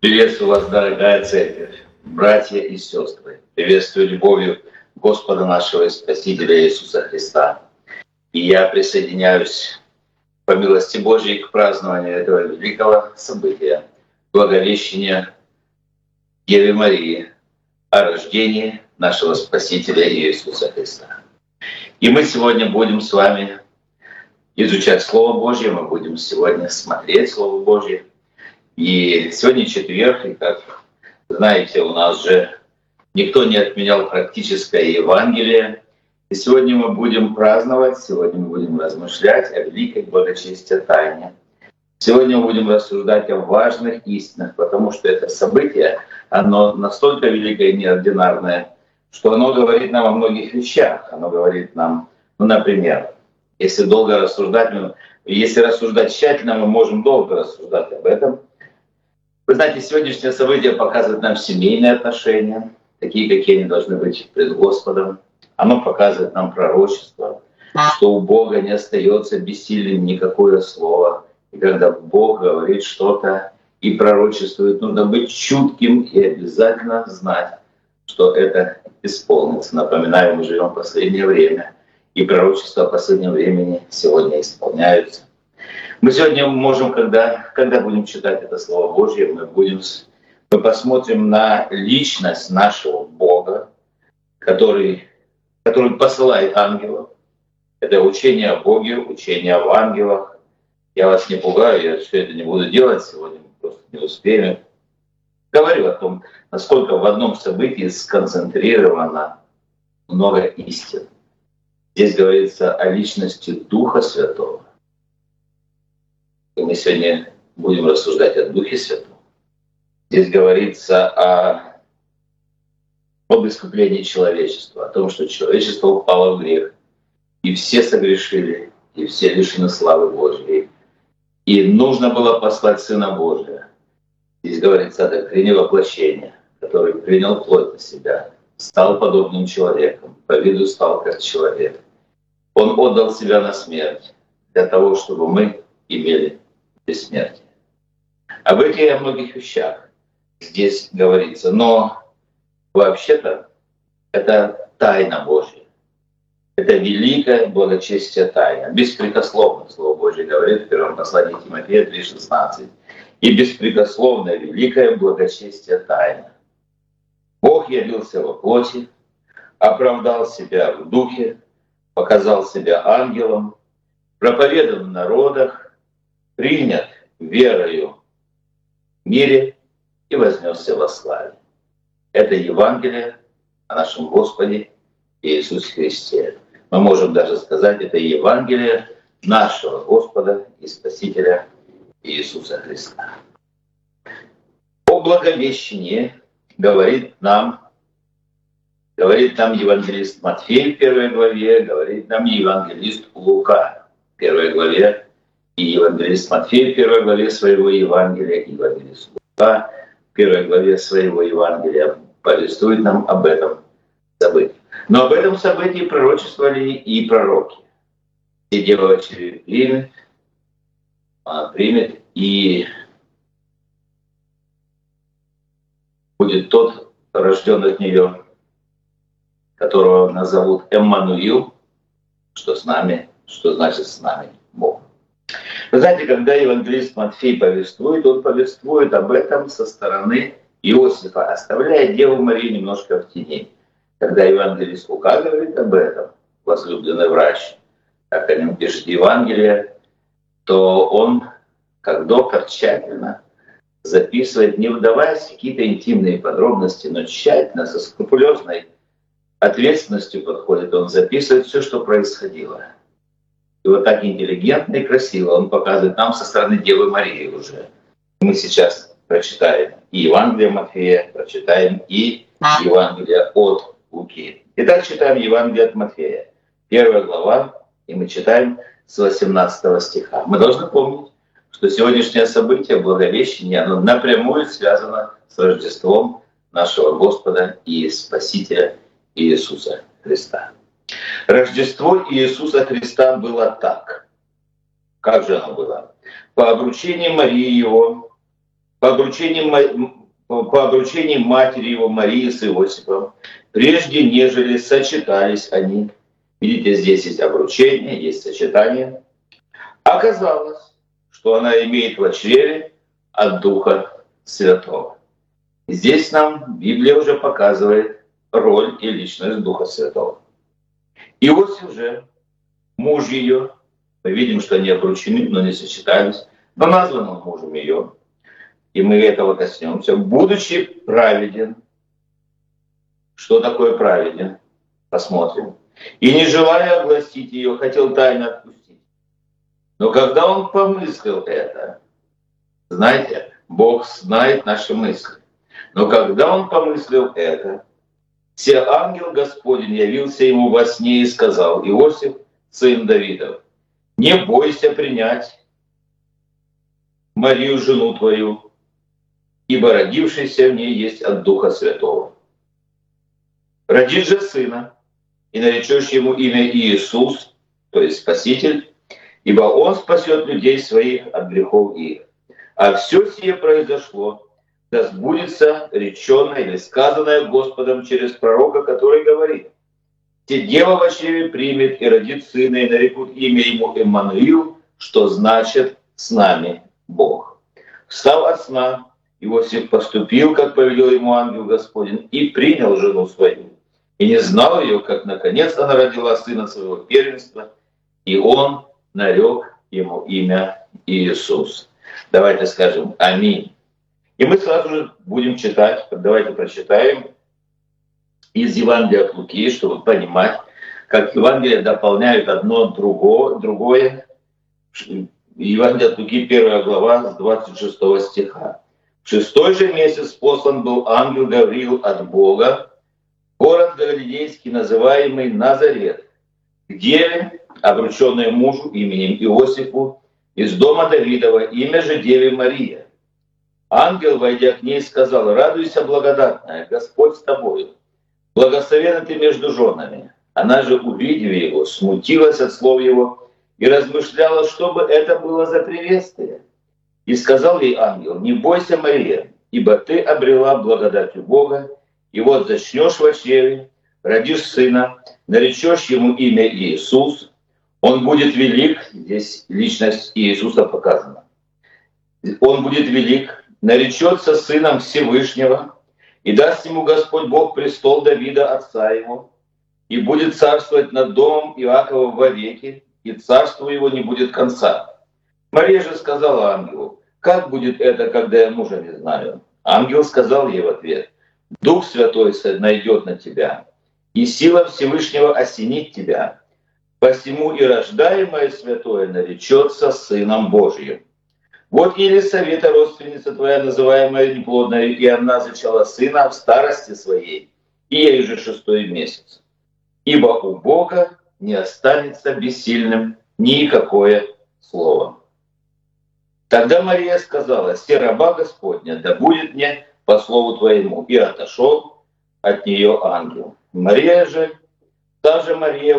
Приветствую вас, дорогая церковь, братья и сестры. Приветствую любовью Господа нашего и Спасителя Иисуса Христа. И я присоединяюсь по милости Божьей к празднованию этого великого события, благовещения Деве Марии о рождении нашего Спасителя Иисуса Христа. И мы сегодня будем с вами изучать Слово Божье, мы будем сегодня смотреть Слово Божье. И сегодня четверг, и как знаете, у нас же никто не отменял практическое Евангелие. И сегодня мы будем праздновать, сегодня мы будем размышлять о великой благочестия тайне. Сегодня мы будем рассуждать о важных истинах, потому что это событие, оно настолько великое и неординарное, что оно говорит нам о многих вещах. Оно говорит нам, ну, например, если долго рассуждать, ну, если рассуждать тщательно, мы можем долго рассуждать об этом. Вы знаете, сегодняшнее событие показывает нам семейные отношения, такие, какие они должны быть пред Господом. Оно показывает нам пророчество, что у Бога не остается бессильным никакое слово. И когда Бог говорит что-то и пророчествует, нужно быть чутким и обязательно знать, что это исполнится. Напоминаю, мы живем в последнее время, и пророчества последнего времени сегодня исполняются. Мы сегодня можем, когда, когда будем читать это Слово Божье, мы, будем, мы посмотрим на личность нашего Бога, который, который посылает ангелов. Это учение о Боге, учение об ангелах. Я вас не пугаю, я все это не буду делать сегодня, просто не успеем. Говорю о том, насколько в одном событии сконцентрировано много истин. Здесь говорится о личности Духа Святого. Мы сегодня будем рассуждать о Духе Святом. Здесь говорится о, об искуплении человечества, о том, что человечество упало в грех, и все согрешили, и все лишены славы Божьей. И нужно было послать Сына Божия. Здесь говорится о доктрине воплощения, который принял плоть на себя, стал подобным человеком, по виду стал как человек. Он отдал себя на смерть для того, чтобы мы имели бессмертие. Об этих и о многих вещах здесь говорится. Но вообще-то это тайна Божья. Это великое благочестие тайна. Беспрекословно Слово Божье говорит в первом послании Тимофея 3,16. И беспрекословное великое благочестие тайна. Бог явился во плоти, оправдал себя в духе, показал себя ангелом, проповедан в народах, принят верою в мире и вознесся во славе. Это Евангелие о нашем Господе Иисусе Христе. Мы можем даже сказать, это Евангелие нашего Господа и Спасителя Иисуса Христа. О благовещении говорит нам Говорит нам евангелист Матфей в первой главе, говорит нам евангелист Лука в первой главе, и евангелист Матфей в первой главе своего Евангелия, и евангелист Лука в первой главе своего Евангелия повествует нам об этом событии. Но об этом событии пророчествовали и пророки. И Дева примет, она примет, и будет тот, рожден от нее, которого назовут Эммануил, что с нами, что значит с нами Бог. Вы знаете, когда евангелист Матфей повествует, он повествует об этом со стороны Иосифа, оставляя Деву Марию немножко в тени. Когда евангелист Лука говорит об этом, возлюбленный врач, как о нем пишет Евангелие, то он, как доктор, тщательно записывает, не вдаваясь в какие-то интимные подробности, но тщательно, со скрупулезной ответственностью подходит, он записывает все, что происходило. И вот так интеллигентно и красиво он показывает нам со стороны Девы Марии уже. Мы сейчас прочитаем и Евангелие Матфея, прочитаем и Евангелие от Луки. Итак, читаем Евангелие от Матфея. Первая глава, и мы читаем с 18 стиха. Мы должны помнить, что сегодняшнее событие, Благовещение, оно напрямую связано с Рождеством нашего Господа и Спасителя Иисуса Христа. Рождество Иисуса Христа было так. Как же оно было? По обручении Марии Его, по обручению, по обручению матери его Марии с Иосифом, прежде нежели сочетались они. Видите, здесь есть обручение, есть сочетание. Оказалось, что она имеет в чреве от Духа Святого. Здесь нам Библия уже показывает роль и личность Духа Святого. Иосиф же, муж ее, мы видим, что они обручены, но не сочетались, но назван он мужем ее, и мы этого коснемся, будучи праведен. Что такое праведен? Посмотрим. И не желая огласить ее, хотел тайно отпустить. Но когда он помыслил это, знаете, Бог знает наши мысли. Но когда он помыслил это, все ангел Господень явился ему во сне и сказал, Иосиф, сын Давидов, не бойся принять Марию, жену твою, ибо родившийся в ней есть от Духа Святого. Родит же сына, и наречешь ему имя Иисус, то есть Спаситель, ибо он спасет людей своих от грехов их. А все сие произошло, сбудется реченное или сказанное Господом через пророка, который говорит, «Те дева в чреве примет и родит сына, и нарекут имя ему Эммануил, что значит «с нами Бог». Встав от сна, Иосиф поступил, как повелел ему ангел Господень, и принял жену свою. И не знал ее, как наконец она родила сына своего первенства, и он нарек ему имя Иисус. Давайте скажем «Аминь». И мы сразу же будем читать, давайте прочитаем из Евангелия от Луки, чтобы понимать, как Евангелие дополняют одно другое. другое. Евангелие от Луки, первая глава, с 26 стиха. В шестой же месяц послан был ангел Гавриил от Бога, город Галилейский, называемый Назарет, где обрученная мужу именем Иосифу, из дома Давидова, имя же Деве Мария. Ангел, войдя к ней, сказал, «Радуйся, благодатная, Господь с тобою, благословена ты между женами». Она же, увидев его, смутилась от слов его и размышляла, что бы это было за приветствие. И сказал ей ангел, «Не бойся, Мария, ибо ты обрела благодать у Бога, и вот зачнешь в чреве, родишь сына, наречешь ему имя Иисус, он будет велик, здесь личность Иисуса показана. Он будет велик, наречется сыном Всевышнего, и даст ему Господь Бог престол Давида, отца его, и будет царствовать над домом Иакова вовеки, и царству его не будет конца. Мария же сказала ангелу, как будет это, когда я мужа не знаю? Ангел сказал ей в ответ, Дух Святой найдет на тебя, и сила Всевышнего осенит тебя, Посему и рождаемое святое наречется Сыном Божьим. Вот Елисавета, родственница твоя, называемая неплодная, и она зачала сына в старости своей, и ей же шестой месяц. Ибо у Бога не останется бессильным никакое слово. Тогда Мария сказала, «Се раба Господня, да будет мне по слову твоему». И отошел от нее ангел. Мария же, та же Мария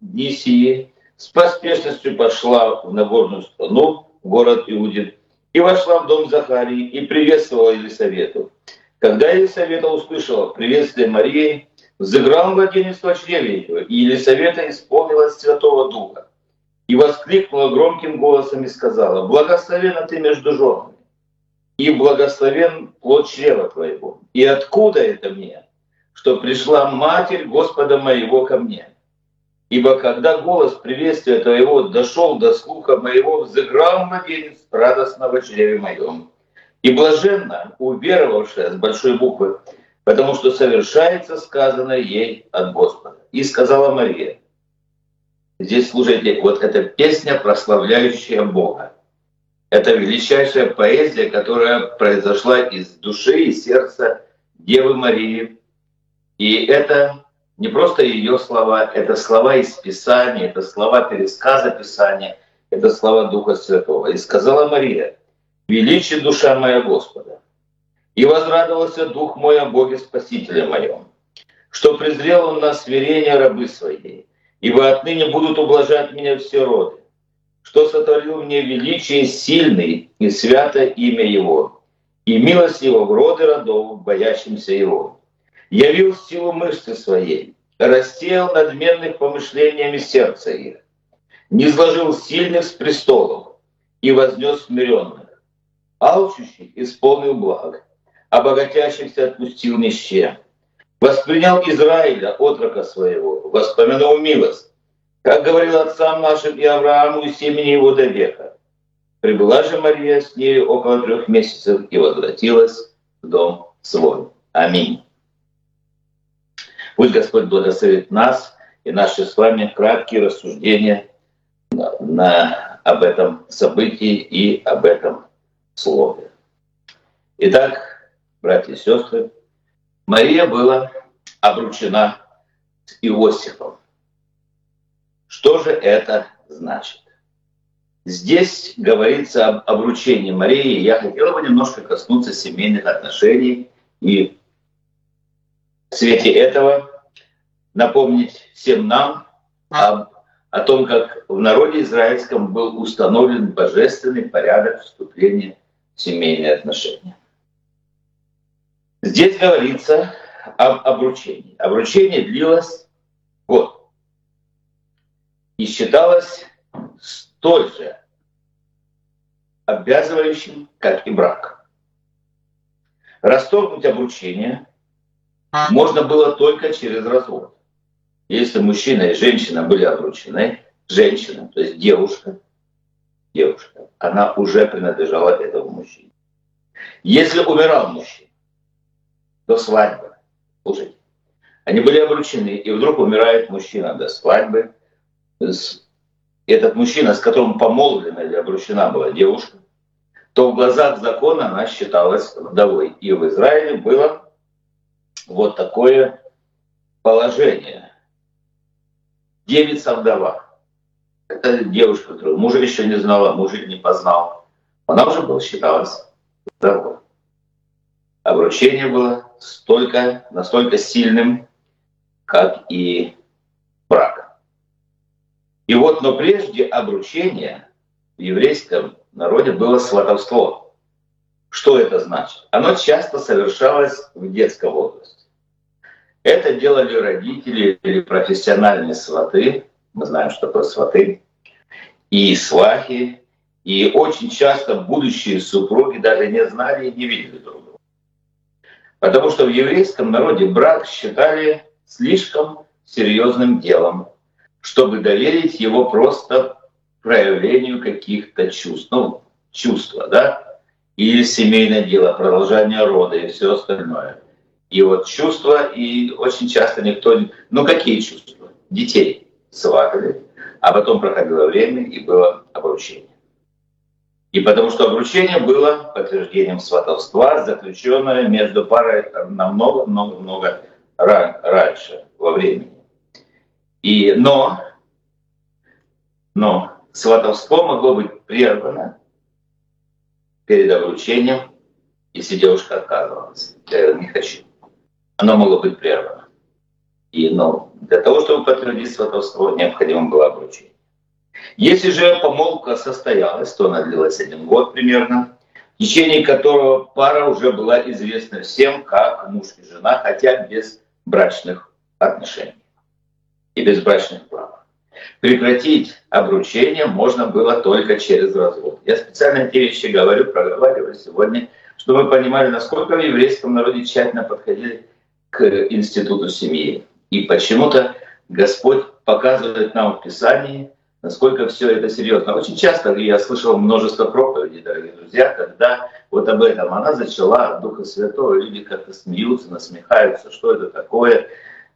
дни сии, с поспешностью пошла в Нагорную страну, город Иудин, и вошла в дом Захарии и приветствовала Елисавету. Когда Елисавета услышала приветствие Марии, взыграл младенец в чреве ее, и Елисавета исполнилась Святого Духа. И воскликнула громким голосом и сказала, «Благословена ты между женами, и благословен плод чрева твоего. И откуда это мне, что пришла Матерь Господа моего ко мне?» Ибо когда голос приветствия Твоего дошел до слуха моего, взыграл младенец радостно в чреве моем. И блаженно уверовавшая с большой буквы, потому что совершается сказанное ей от Господа. И сказала Мария, здесь слушайте, вот эта песня, прославляющая Бога. Это величайшая поэзия, которая произошла из души и сердца Девы Марии. И это не просто ее слова, это слова из Писания, это слова пересказа Писания, это слова Духа Святого. И сказала Мария, «Величи душа моя Господа, и возрадовался Дух мой о Боге Спасителе моем, что презрел Он на смирение рабы своей, ибо отныне будут ублажать меня все роды, что сотворил мне величие сильный и свято имя Его, и милость его в роды родов, боящимся его. Явил силу мышцы своей, рассеял надменных помышлениями сердца их, не сложил сильных с престолов и вознес смиренных. Алчущих исполнил благ, а богатящихся отпустил нищие. Воспринял Израиля, отрока своего, воспомянул милость, как говорил отцам нашим и Аврааму и семени его до века. Прибыла же Мария с нею около трех месяцев и возвратилась в дом свой. Аминь. Пусть Господь благословит нас и наши с вами краткие рассуждения на, на, об этом событии и об этом слове. Итак, братья и сестры, Мария была обручена с Иосифом. Что же это значит? Здесь говорится об обручении Марии. Я хотела бы немножко коснуться семейных отношений и в свете этого напомнить всем нам об, о том, как в народе израильском был установлен божественный порядок вступления в семейные отношения. Здесь говорится об обручении. Обручение длилось год и считалось столь же обязывающим, как и брак. Расторгнуть обручение можно было только через развод. Если мужчина и женщина были обручены, женщина, то есть девушка, девушка, она уже принадлежала этому мужчине. Если умирал мужчина до свадьбы, слушайте, они были обручены, и вдруг умирает мужчина до свадьбы, этот мужчина, с которым помолвлена или обручена была девушка, то в глазах закона она считалась вдовой. И в Израиле было вот такое положение. Девица-вдова. Это девушка, которую мужа еще не знала, мужик не познал. Она уже была, считалась вдовой. Обручение было столько, настолько сильным, как и брак. И вот, но прежде обручения в еврейском народе было сватовство. Что это значит? Оно часто совершалось в детском возрасте. Это делали родители или профессиональные сваты, мы знаем, что такое сваты, и свахи, и очень часто будущие супруги даже не знали и не видели друг друга. Потому что в еврейском народе брак считали слишком серьезным делом, чтобы доверить его просто проявлению каких-то чувств. Ну, чувства, да? Или семейное дело, продолжение рода и все остальное. И вот чувства, и очень часто никто... Ну, какие чувства? Детей сватали, а потом проходило время, и было обручение. И потому что обручение было подтверждением сватовства, заключенное между парой намного-много-много раньше, во времени. И, но, но сватовство могло быть прервано перед обручением, если девушка отказывалась. Я не хочу. Оно могло быть прервано. И, но для того, чтобы подтвердить сватовство, необходимо было обручение. Если же помолвка состоялась, то она длилась один год примерно, в течение которого пара уже была известна всем как муж и жена, хотя без брачных отношений и безбрачных прав. Прекратить обручение можно было только через развод. Я специально эти вещи говорю, проговариваю сегодня, чтобы вы понимали, насколько в еврейском народе тщательно подходили к институту семьи. И почему-то Господь показывает нам в Писании, насколько все это серьезно. Очень часто я слышал множество проповедей, дорогие друзья, когда вот об этом она зачала от Духа Святого, люди как-то смеются, насмехаются, что это такое,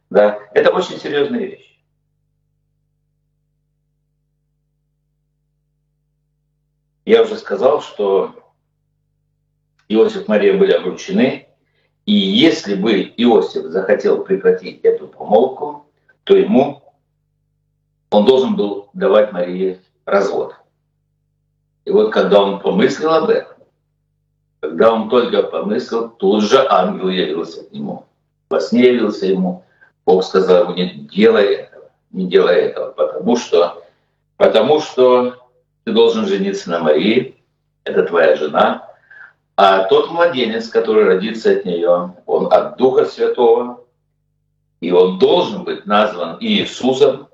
да, это очень серьезная вещь. Я уже сказал, что Иосиф и Мария были обручены, и если бы Иосиф захотел прекратить эту помолвку, то ему он должен был давать Марии развод. И вот когда он помыслил об этом, когда он только помыслил, тут же ангел явился к нему. Во сне явился ему Бог сказал ему, не делай этого, не делай этого, потому что, потому что ты должен жениться на Марии, это твоя жена, А тот младенец, который родится от нее, он от Духа Святого, и он должен быть назван Иисусом,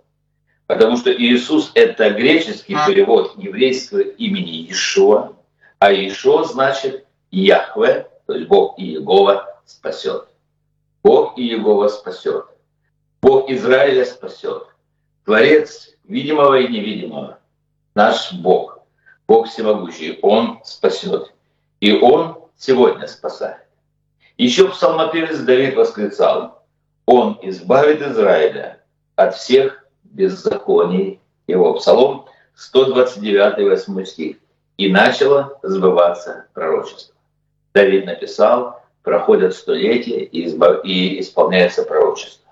потому что Иисус — это греческий перевод еврейского имени Ишуа, а Ишуа значит Яхве, то есть Бог и Иегова спасет. Бог и Иегова спасет. Бог Израиля спасет. Творец видимого и невидимого. Наш Бог, Бог всемогущий, Он спасет. И Он сегодня спасает. Еще псалмопевец Давид восклицал, Он избавит Израиля от всех беззаконий его. Псалом 129, 8 стих. И начало сбываться пророчество. Давид написал, проходят столетия и, избав... и исполняется пророчество.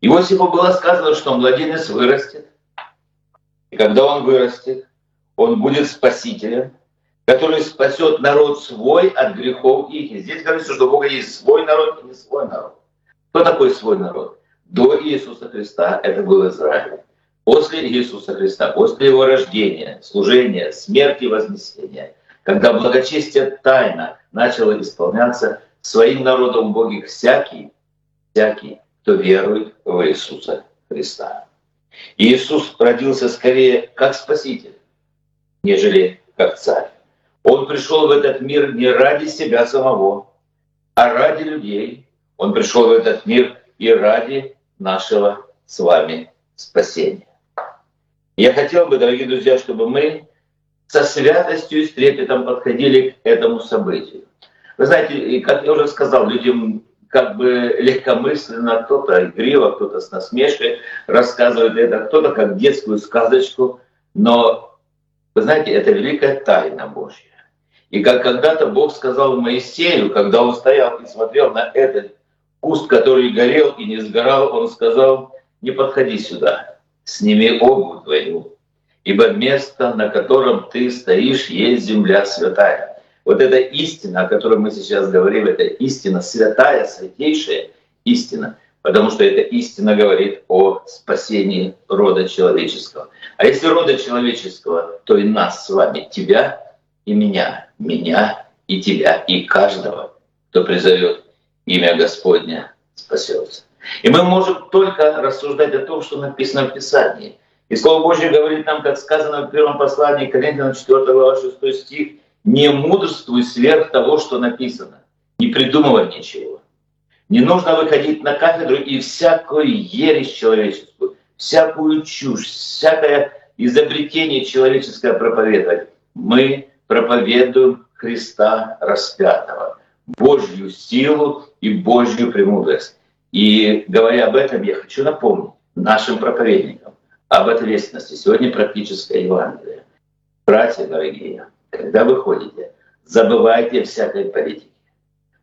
Иосифу было сказано, что младенец вырастет, и когда он вырастет, он будет спасителем, который спасет народ свой от грехов их. И здесь говорится, что у Бога есть свой народ и не свой народ. Кто такой свой народ? До Иисуса Христа это был Израиль. После Иисуса Христа, после его рождения, служения, смерти и вознесения, когда благочестие тайна начало исполняться, своим народом Боги всякий, всякий, кто верует в Иисуса Христа. Иисус родился скорее как Спаситель, нежели как Царь. Он пришел в этот мир не ради себя самого, а ради людей. Он пришел в этот мир и ради нашего с вами спасения. Я хотел бы, дорогие друзья, чтобы мы со святостью и с трепетом подходили к этому событию. Вы знаете, как я уже сказал, людям как бы легкомысленно, кто-то игриво, кто-то с насмешкой рассказывает это, кто-то как детскую сказочку, но, вы знаете, это великая тайна Божья. И как когда-то Бог сказал Моисею, когда он стоял и смотрел на этот куст, который горел и не сгорал, он сказал, не подходи сюда, сними обувь твою, ибо место, на котором ты стоишь, есть земля святая. Вот эта истина, о которой мы сейчас говорим, это истина святая, святейшая истина, потому что эта истина говорит о спасении рода человеческого. А если рода человеческого, то и нас с вами, тебя и меня, меня и тебя, и каждого, кто призовет имя Господня, спасется. И мы можем только рассуждать о том, что написано в Писании. И Слово Божье говорит нам, как сказано в первом послании Коринфянам 4 глава 6 стих, не мудрствуй сверх того, что написано. Не придумывай ничего. Не нужно выходить на кафедру и всякую ересь человеческую, всякую чушь, всякое изобретение человеческое проповедовать. Мы проповедуем Христа распятого, Божью силу и Божью премудрость. И говоря об этом, я хочу напомнить нашим проповедникам об ответственности. Сегодня практическое Евангелие. Братья дорогие, когда вы ходите, забывайте всякой политике.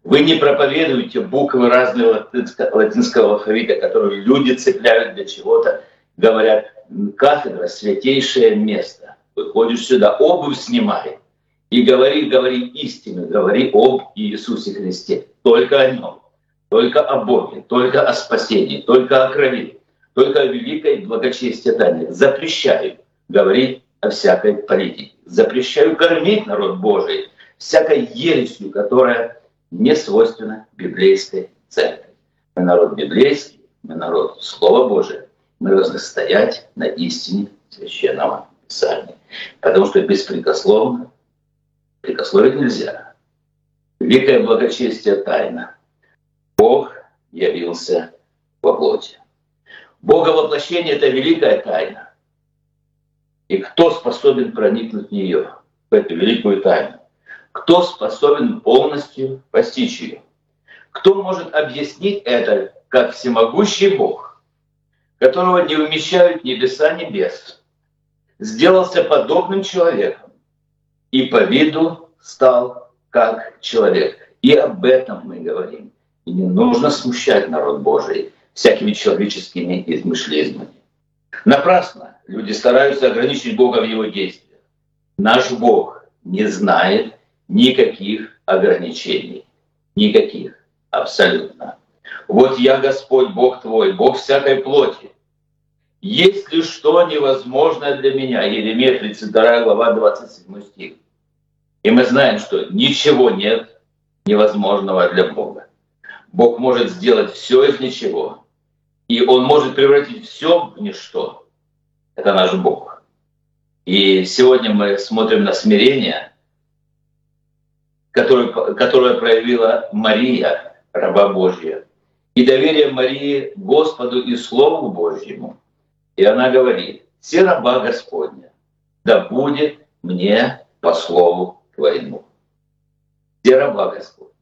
Вы не проповедуете буквы разного латинского алфавита, которые люди цепляют для чего-то, говорят, кафедра — святейшее место. Выходишь сюда, обувь снимай и говори, говори истину, говори об Иисусе Христе. Только о Нем, только о Боге, только о спасении, только о крови, только о великой благочестии тайне. Запрещаю говорить всякой политике. Запрещаю кормить народ Божий всякой ересью, которая не свойственна библейской церкви. Мы народ библейский, мы народ Слова Божия. Мы должны стоять на истине Священного Писания. Потому что беспрекословно, прикословить нельзя. Великое благочестие тайна. Бог явился во плоти. Бога воплощение – это великая тайна. И кто способен проникнуть в нее, в эту великую тайну? Кто способен полностью постичь ее? Кто может объяснить это, как всемогущий Бог, которого не умещают небеса небес, сделался подобным человеком и по виду стал как человек. И об этом мы говорим. И не нужно смущать народ Божий всякими человеческими измышлениями. Напрасно люди стараются ограничить Бога в его действиях. Наш Бог не знает никаких ограничений. Никаких. Абсолютно. Вот я Господь, Бог твой, Бог всякой плоти. Есть ли что невозможное для меня? Еремия 32 глава 27 стих. И мы знаем, что ничего нет невозможного для Бога. Бог может сделать все из ничего. И Он может превратить все в ничто. Это наш Бог. И сегодня мы смотрим на смирение, которое, которое проявила Мария, раба Божья, и доверие Марии Господу и Слову Божьему. И она говорит, «Все раба Господня, да будет мне по Слову Твоему». Все раба Господня,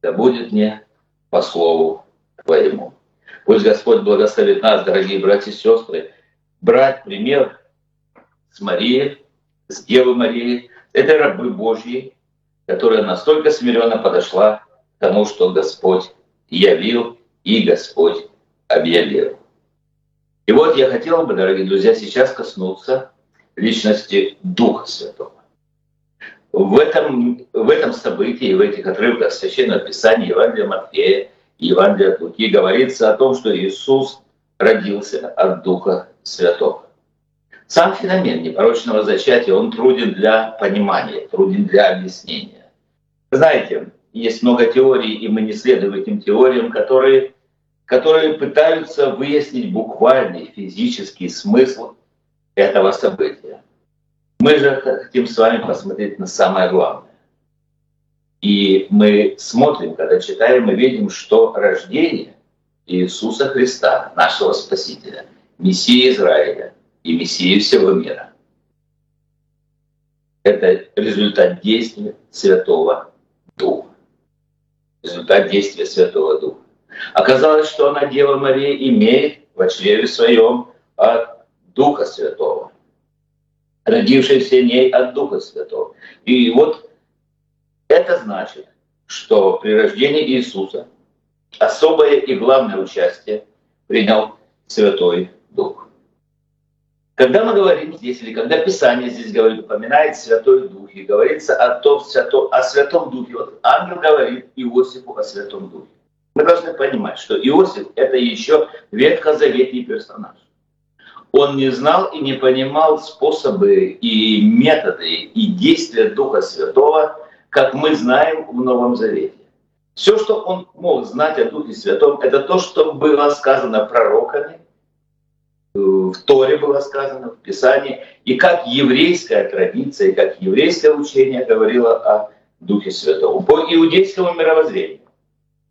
да будет мне по Слову Твоему. Пусть Господь благословит нас, дорогие братья и сестры, брать пример с Марией, с Девой Марией, этой рабы Божьей, которая настолько смиренно подошла к тому, что Господь явил и Господь объявил. И вот я хотел бы, дорогие друзья, сейчас коснуться личности Духа Святого. В этом, в этом событии, в этих отрывках Священного Писания Евангелия Матфея Евангелия от Луки говорится о том, что Иисус родился от Духа Святого. Сам феномен непорочного зачатия, он труден для понимания, труден для объяснения. Знаете, есть много теорий, и мы не следуем этим теориям, которые, которые пытаются выяснить буквальный физический смысл этого события. Мы же хотим с вами посмотреть на самое главное. И мы смотрим, когда читаем, мы видим, что рождение Иисуса Христа, нашего Спасителя, Мессии Израиля и Мессии всего мира, это результат действия Святого Духа. Результат действия Святого Духа. Оказалось, что она, Дева Мария, имеет в чреве своем от Духа Святого родившийся в ней от Духа Святого. И вот это значит, что при рождении Иисуса особое и главное участие принял Святой Дух. Когда мы говорим здесь, или когда Писание здесь говорит, упоминает Святой Дух, и говорится о, том, о Святом Духе, вот ангел говорит Иосифу о Святом Духе. Мы должны понимать, что Иосиф – это еще ветхозаветный персонаж он не знал и не понимал способы и методы и действия Духа Святого, как мы знаем в Новом Завете. Все, что он мог знать о Духе Святом, это то, что было сказано пророками, в Торе было сказано, в Писании, и как еврейская традиция, как еврейское учение говорило о Духе Святом. По иудейскому мировоззрению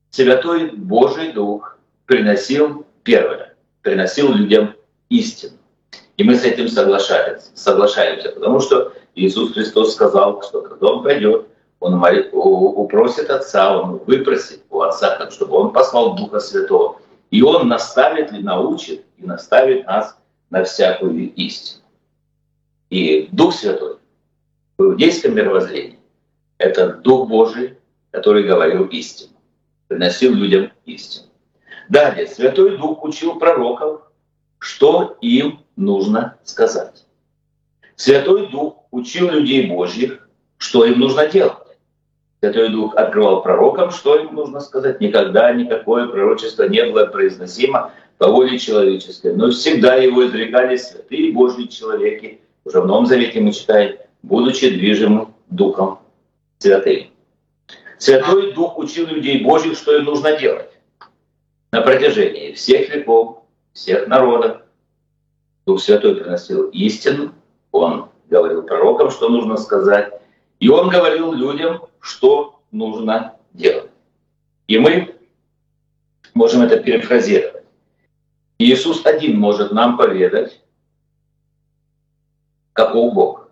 Святой Божий Дух приносил первое, приносил людям истину. И мы с этим соглашаемся, соглашаемся, потому что Иисус Христос сказал, что когда Он пойдет, Он упросит Отца, Он выпросит у Отца, чтобы Он послал Духа Святого. И Он наставит и научит, и наставит нас на всякую истину. И Дух Святой в иудейском мировоззрении – это Дух Божий, который говорил истину, приносил людям истину. Далее, Святой Дух учил пророков, что им нужно сказать. Святой Дух учил людей Божьих, что им нужно делать. Святой Дух открывал пророкам, что им нужно сказать. Никогда никакое пророчество не было произносимо по воле человеческой, но всегда его изрекали святые Божьи человеки. Уже в Новом Завете мы читаем, будучи движимым Духом Святым. Святой Дух учил людей Божьих, что им нужно делать на протяжении всех веков, всех народов. Дух Святой приносил истину, Он говорил пророкам, что нужно сказать, и Он говорил людям, что нужно делать. И мы можем это перефразировать. Иисус один может нам поведать, каков Бог.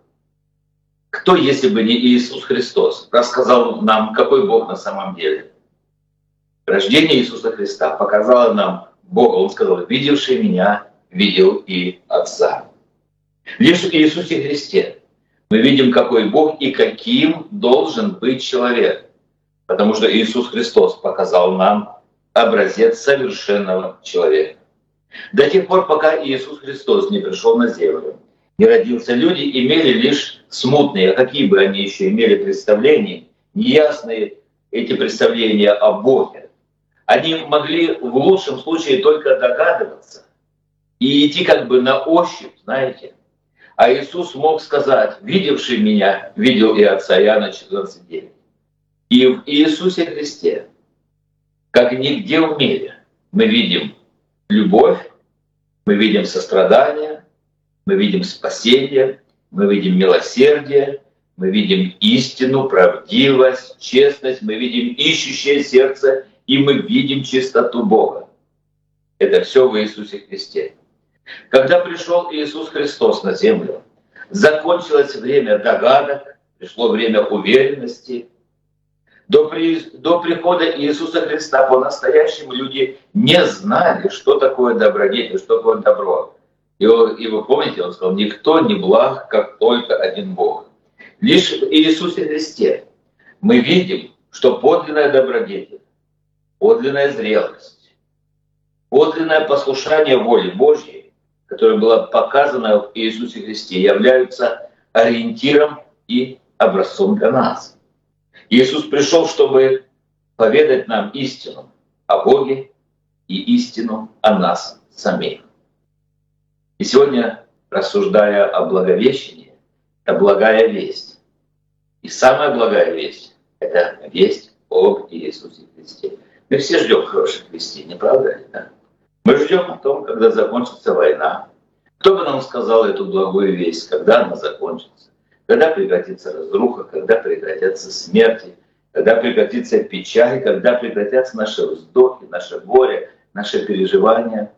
Кто, если бы не Иисус Христос, рассказал нам, какой Бог на самом деле? Рождение Иисуса Христа показало нам Бога. Он сказал, видевший меня, видел и Отца. В Иисусе Христе мы видим, какой Бог и каким должен быть человек. Потому что Иисус Христос показал нам образец совершенного человека. До тех пор, пока Иисус Христос не пришел на землю, не родился, люди имели лишь смутные, а какие бы они еще имели представления, неясные эти представления о Боге. Они могли в лучшем случае только догадываться и идти как бы на ощупь, знаете. А Иисус мог сказать, видевший меня, видел и Отца, Иоанна 14.9. И в Иисусе Христе, как нигде в мире, мы видим любовь, мы видим сострадание, мы видим спасение, мы видим милосердие, мы видим истину, правдивость, честность, мы видим ищущее сердце, и мы видим чистоту Бога. Это все в Иисусе Христе. Когда пришел Иисус Христос на землю, закончилось время догадок, пришло время уверенности. До, при, до прихода Иисуса Христа по-настоящему люди не знали, что такое добродетель, что такое добро. И, и вы помните, он сказал, никто не благ, как только один Бог. Лишь в Иисусе Христе мы видим, что подлинная добродетель, подлинная зрелость, подлинное послушание воли Божьей которая была показана в Иисусе Христе, являются ориентиром и образцом для нас. Иисус пришел, чтобы поведать нам истину о Боге и истину о нас самих. И сегодня, рассуждая о Благовещении, это благая весть. И самая благая весть — это весть об Иисусе Христе. Мы все ждем хороших вестей, не правда ли? Да? Мы ждем о том, когда закончится война. Кто бы нам сказал эту благую весть, когда она закончится, когда прекратится разруха, когда прекратятся смерти, когда прекратится печаль, когда прекратятся наши вздохи, наше горе, наши переживания.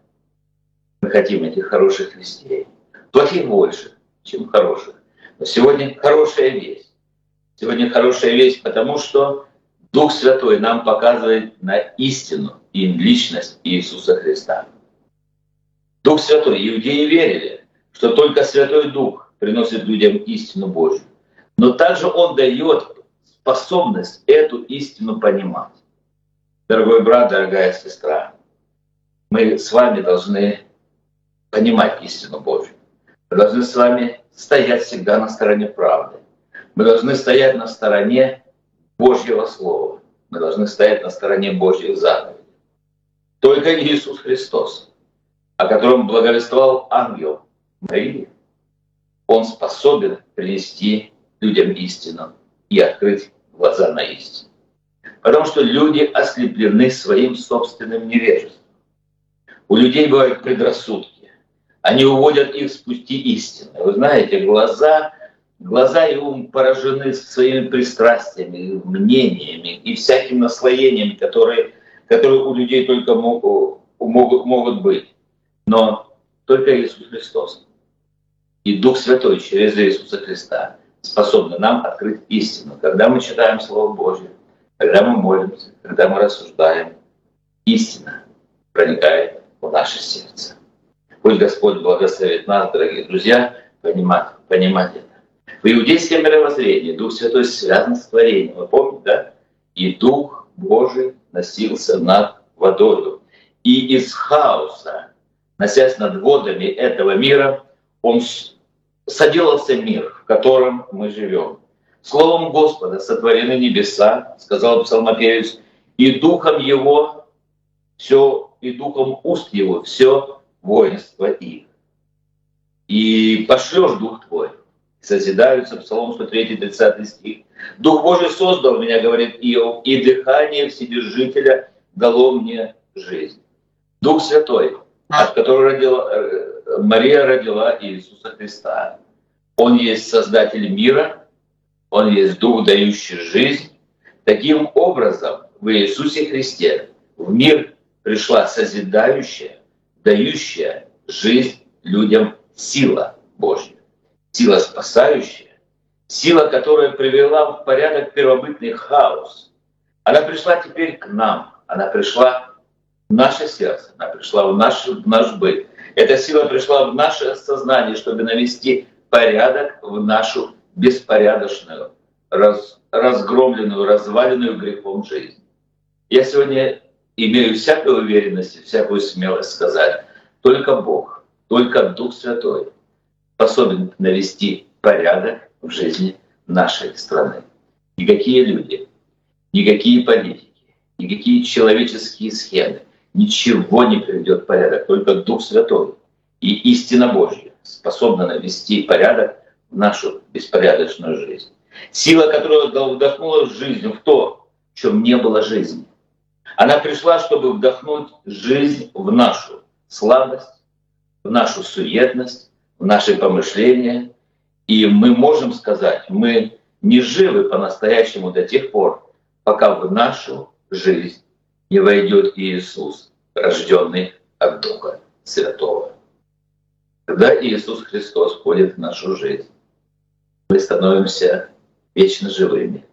Мы хотим этих хороших вестей. Плохих больше, чем хороших. Но сегодня хорошая весть. Сегодня хорошая весть, потому что Дух Святой нам показывает на истину и личность Иисуса Христа. Дух Святой. Иудеи верили, что только Святой Дух приносит людям истину Божью. Но также Он дает способность эту истину понимать. Дорогой брат, дорогая сестра, мы с вами должны понимать истину Божью. Мы должны с вами стоять всегда на стороне правды. Мы должны стоять на стороне Божьего Слова. Мы должны стоять на стороне Божьих заповедей. Только Иисус Христос, о котором благовествовал ангел Марии, он способен принести людям истину и открыть глаза на истину. Потому что люди ослеплены своим собственным невежеством. У людей бывают предрассудки. Они уводят их с пути истины. Вы знаете, глаза Глаза и ум поражены своими пристрастиями, мнениями и всякими наслоениями, которые, которые у людей только могут, могут, могут быть. Но только Иисус Христос и Дух Святой через Иисуса Христа способны нам открыть истину. Когда мы читаем Слово Божье, когда мы молимся, когда мы рассуждаем, истина проникает в наше сердце. Пусть Господь благословит нас, дорогие друзья, понимать, понимать это. В иудейском мировоззрении Дух Святой связан с творением. Вы помните, да? И Дух Божий носился над водою. И из хаоса, носясь над водами этого мира, Он соделался мир, в котором мы живем. Словом Господа сотворены небеса, сказал псалмопевец, и духом Его все, и духом уст Его все воинство их. И пошлешь Дух Твой, созидаются, Псалом 103, 30 стих. Дух Божий создал меня, говорит Иов, и дыхание Вседержителя дало мне жизнь. Дух Святой, от которого родила, э, Мария родила Иисуса Христа. Он есть Создатель мира, Он есть Дух, дающий жизнь. Таким образом, в Иисусе Христе в мир пришла созидающая, дающая жизнь людям сила Божья сила спасающая, сила, которая привела в порядок первобытный хаос. Она пришла теперь к нам, она пришла в наше сердце, она пришла в наш, в наш быт. Эта сила пришла в наше сознание, чтобы навести порядок в нашу беспорядочную, раз, разгромленную, разваленную грехом жизнь. Я сегодня имею всякую уверенность, всякую смелость сказать, только Бог, только Дух Святой способен навести порядок в жизни нашей страны. Никакие люди, никакие политики, никакие человеческие схемы, ничего не приведет в порядок, только Дух Святой и истина Божья способна навести порядок в нашу беспорядочную жизнь. Сила, которая вдохнула жизнь в то, в чем не было жизни. Она пришла, чтобы вдохнуть жизнь в нашу слабость, в нашу суетность, наши помышления. И мы можем сказать, мы не живы по-настоящему до тех пор, пока в нашу жизнь не войдет Иисус, рожденный от Духа Святого. Когда Иисус Христос входит в нашу жизнь, мы становимся вечно живыми.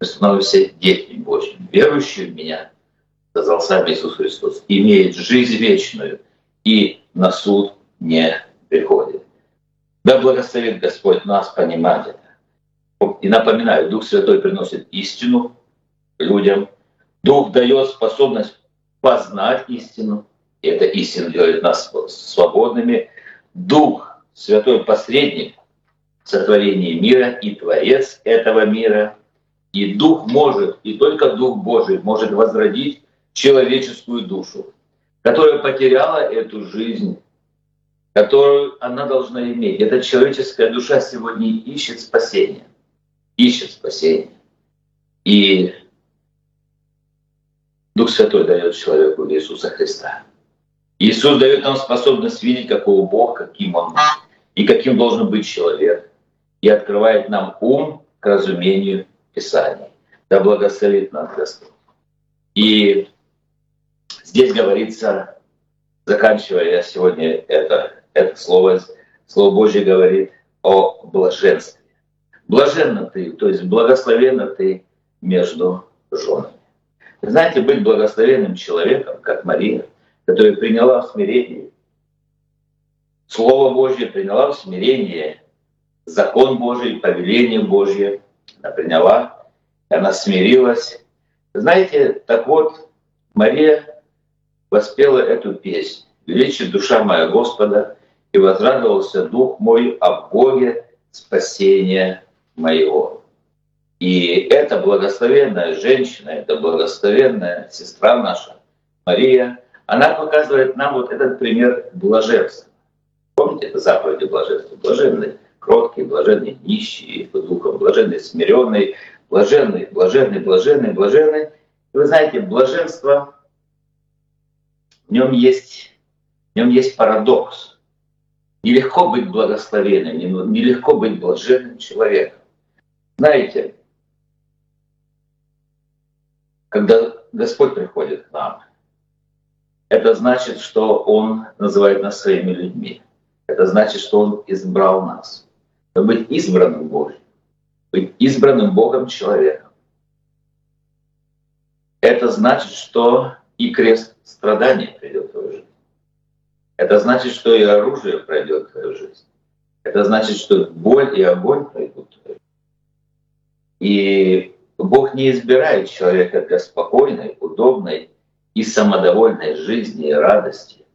Мы становимся детьми Божьими. Верующий в Меня, сказал сам Иисус Христос, имеет жизнь вечную и на суд не приходит. Да благословит Господь нас понимать это. И напоминаю, Дух Святой приносит истину людям. Дух дает способность познать истину. И эта истина делает нас свободными. Дух Святой посредник сотворения мира и Творец этого мира. И Дух может, и только Дух Божий может возродить человеческую душу, которая потеряла эту жизнь, которую она должна иметь. Эта человеческая душа сегодня ищет спасения, ищет спасения. И Дух Святой дает человеку Иисуса Христа. Иисус дает нам способность видеть, какого Бог, каким Он и каким должен быть человек, и открывает нам ум к разумению Писаний. Да благословит нас Господь. И здесь говорится, заканчивая сегодня это, это слово, Слово Божье говорит о блаженстве. Блаженна ты, то есть благословенна ты между женами. знаете, быть благословенным человеком, как Мария, которая приняла в смирении Слово Божье, приняла в смирении закон Божий, повеление Божье, она приняла, она смирилась. Знаете, так вот, Мария воспела эту песню. «Величит душа моя Господа, и возрадовался дух мой о Боге спасения моего». И эта благословенная женщина, эта благословенная сестра наша, Мария, она показывает нам вот этот пример блаженства. Помните, это заповеди блаженства? Блаженный, кроткий, блаженный, нищий по духам, блаженный, смиренный, блаженный, блаженный, блаженный, блаженный. И вы знаете, блаженство, в нем есть, в нем есть парадокс. Нелегко быть благословенным, нелегко быть блаженным человеком. Знаете, когда Господь приходит к нам, это значит, что Он называет нас своими людьми. Это значит, что Он избрал нас. Но быть избранным Богом, быть избранным Богом человеком, это значит, что и крест страдания придет в твою жизнь. Это значит, что и оружие пройдет твою жизнь. Это значит, что боль и огонь пройдут твою. И Бог не избирает человека для спокойной, удобной и самодовольной жизни и радости,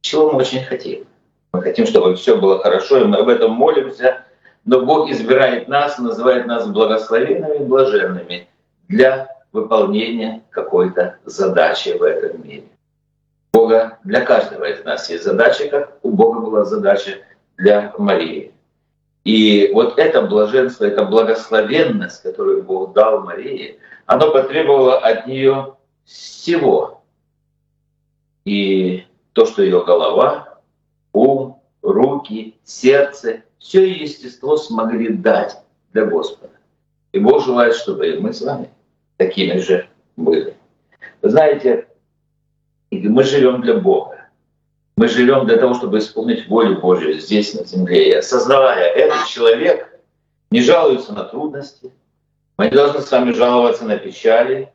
чего мы очень хотим. Мы хотим, чтобы все было хорошо, и мы об этом молимся, но Бог избирает нас, называет нас благословенными и блаженными для выполнения какой-то задачи в этом мире. Бога для каждого из нас есть задача, как у Бога была задача для Марии. И вот это блаженство, это благословенность, которую Бог дал Марии, оно потребовало от нее всего. И то, что ее голова, ум, руки, сердце, все ее естество смогли дать для Господа. И Бог желает, чтобы мы с вами такими же были. Вы знаете, мы живем для Бога. Мы живем для того, чтобы исполнить волю Божью здесь, на земле. И осознавая, этот человек не жалуется на трудности, мы не должны с вами жаловаться на печали,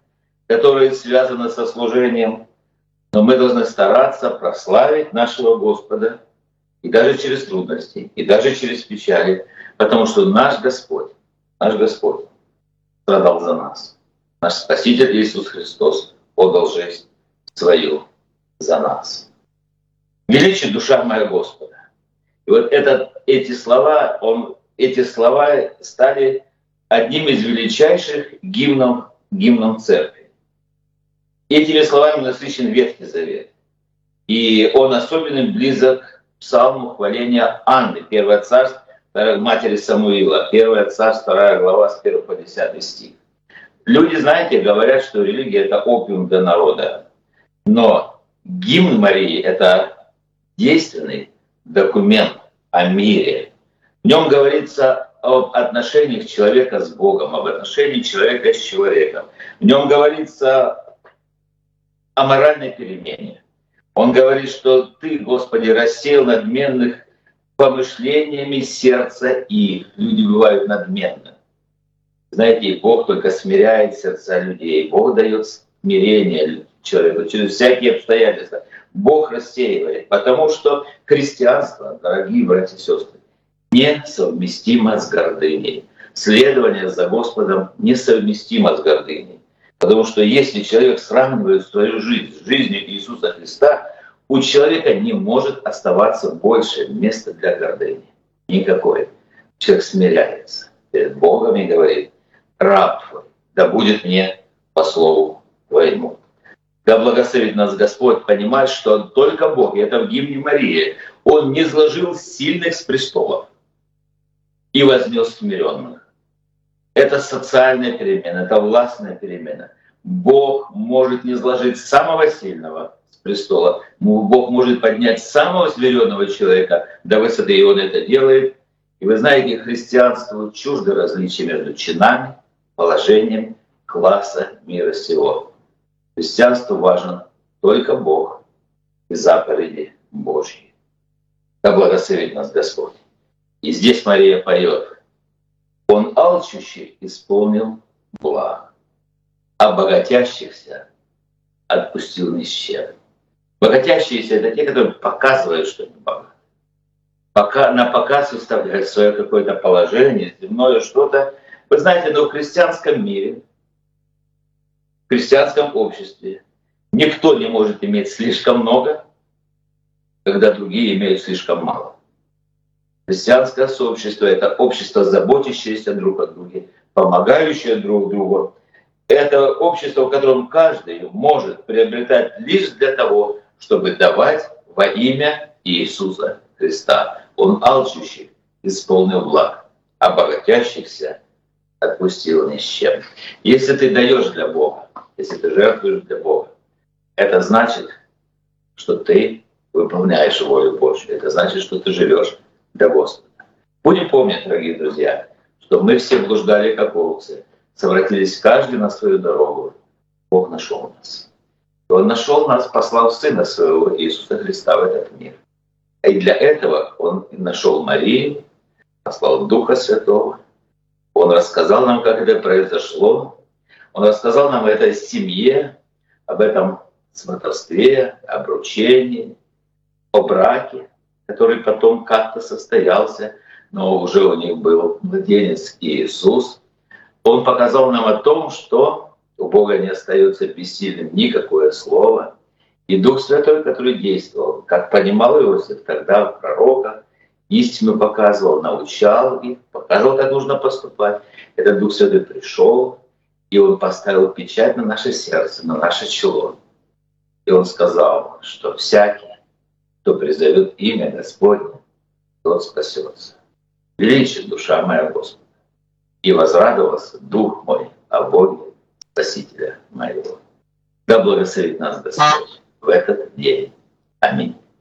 которые связаны со служением, но мы должны стараться прославить нашего Господа и даже через трудности, и даже через печали, потому что наш Господь, наш Господь страдал за нас. Наш Спаситель Иисус Христос отдал жизнь свою за нас. Величит душа моя Господа. И вот этот, эти слова, он, эти слова стали одним из величайших гимнов, гимном церкви. Этими словами насыщен Ветхий Завет. И он особенно близок псалму хваления Анны, первое царство, матери Самуила, первое царство, вторая глава с 1 по 10 стих. Люди, знаете, говорят, что религия – это опиум для народа. Но гимн Марии – это действенный документ о мире. В нем говорится об отношениях человека с Богом, об отношении человека с человеком. В нем говорится о моральной перемене. Он говорит, что ты, Господи, рассеял надменных помышлениями сердца их. Люди бывают надменны. Знаете, Бог только смиряет сердца людей. Бог дает смирение человеку через всякие обстоятельства. Бог рассеивает, потому что христианство, дорогие братья и сестры, несовместимо с гордыней. Следование за Господом несовместимо с гордыней. Потому что если человек сравнивает свою жизнь с жизнью Иисуса Христа, у человека не может оставаться больше места для гордыни. Никакой. Человек смиряется перед Богом и говорит, раб да будет мне по слову твоему. Да благословит нас Господь понимать, что только Бог, и это в гимне Марии, Он не сложил сильных с престолов и вознес смиренных. Это социальная перемена, это властная перемена. Бог может не сложить самого сильного с престола. Бог может поднять самого смиренного человека до высоты, и Он это делает. И вы знаете, христианство чуждо различия между чинами, положением, класса, мира сего. Христианству важен только Бог и заповеди Божьи. Да благословит нас Господь. И здесь Мария поет. Он алчущий исполнил благ, а богатящихся отпустил ни с чем. Богатящиеся — это те, которые показывают, что они богаты. Пока на показ выставляют свое какое-то положение, земное что-то. Вы знаете, но в христианском мире, в христианском обществе никто не может иметь слишком много, когда другие имеют слишком мало. Христианское сообщество – это общество, заботящееся друг о друге, помогающее друг другу. Это общество, в котором каждый может приобретать лишь для того, чтобы давать во имя Иисуса Христа. Он алчущий исполнил благ, а богатящихся отпустил ни с чем. Если ты даешь для Бога, если ты жертвуешь для Бога, это значит, что ты выполняешь волю Божью. Это значит, что ты живешь для Господа. Будем помнить, дорогие друзья, что мы все блуждали как овцы, совратились каждый на свою дорогу. Бог нашел нас. И Он нашел нас, послал Сына Своего Иисуса Христа в этот мир. И для этого Он нашел Марию, послал Духа Святого. Он рассказал нам, как это произошло. Он рассказал нам о этой семье, об этом сватовстве, обручении, о браке который потом как-то состоялся, но уже у них был младенец Иисус. Он показал нам о том, что у Бога не остается бессильным никакое слово. И Дух Святой, который действовал, как понимал Иосиф тогда в пророках, истину показывал, научал их, показывал, как нужно поступать. Этот Дух Святой пришел, и Он поставил печать на наше сердце, на наше чело. И Он сказал, что всякий, кто призовет имя Господне, тот спасется. Величит душа моя Господа, и возрадовался Дух мой о Боге Спасителя моего. Да благословит нас Господь в этот день. Аминь.